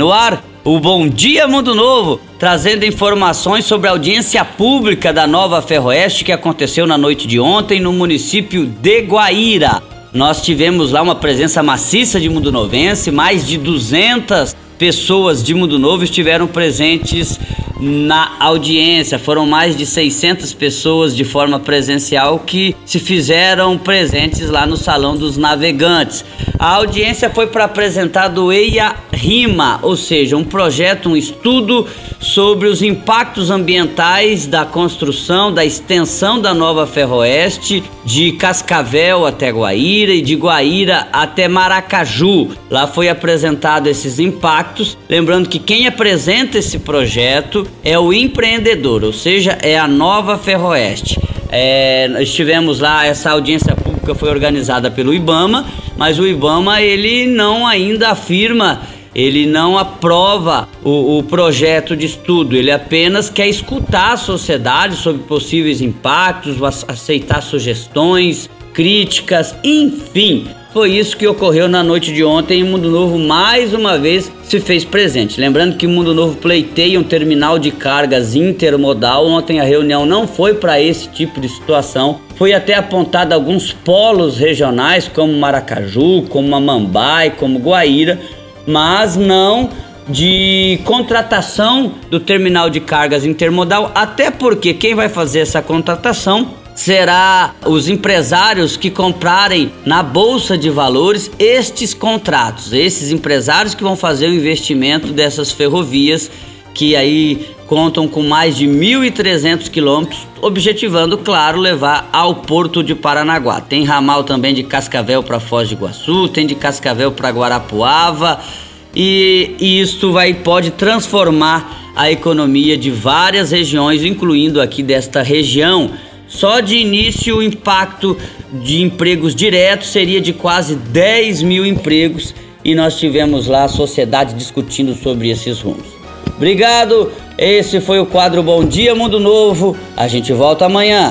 No ar, o Bom Dia Mundo Novo, trazendo informações sobre a audiência pública da nova Ferroeste que aconteceu na noite de ontem no município de Guaíra. Nós tivemos lá uma presença maciça de Mundo Novense, mais de 200 pessoas de Mundo Novo estiveram presentes na audiência. Foram mais de 600 pessoas de forma presencial que se fizeram presentes lá no Salão dos Navegantes. A audiência foi para apresentar do EIA RIMA, ou seja, um projeto, um estudo sobre os impactos ambientais da construção, da extensão da nova Ferroeste de Cascavel até Guaíra e de Guaíra até Maracaju. Lá foi apresentado esses impactos, lembrando que quem apresenta esse projeto é o empreendedor, ou seja, é a nova Ferroeste. É, nós tivemos lá essa audiência pública foi organizada pelo IBAMA, mas o IBAMA ele não ainda afirma ele não aprova o, o, projeto de estudo, ele apenas quer escutar a sociedade sobre possíveis impactos, aceitar sugestões, críticas, enfim. Foi isso que ocorreu na noite de ontem e Mundo Novo mais uma vez se fez presente. Lembrando que Mundo Novo pleiteia um terminal de cargas intermodal. Ontem a reunião não foi para esse tipo de situação. Foi até apontado alguns polos regionais como Maracaju, como Mamambai, como Guaíra, mas não de contratação do terminal de cargas intermodal, até porque quem vai fazer essa contratação será os empresários que comprarem na bolsa de valores estes contratos, esses empresários que vão fazer o investimento dessas ferrovias que aí contam com mais de 1.300 quilômetros, objetivando, claro, levar ao porto de Paranaguá. Tem ramal também de Cascavel para Foz de Iguaçu, tem de Cascavel para Guarapuava e, e isso vai pode transformar a economia de várias regiões, incluindo aqui desta região só de início, o impacto de empregos diretos seria de quase 10 mil empregos e nós tivemos lá a sociedade discutindo sobre esses rumos. Obrigado, esse foi o quadro Bom Dia Mundo Novo. A gente volta amanhã.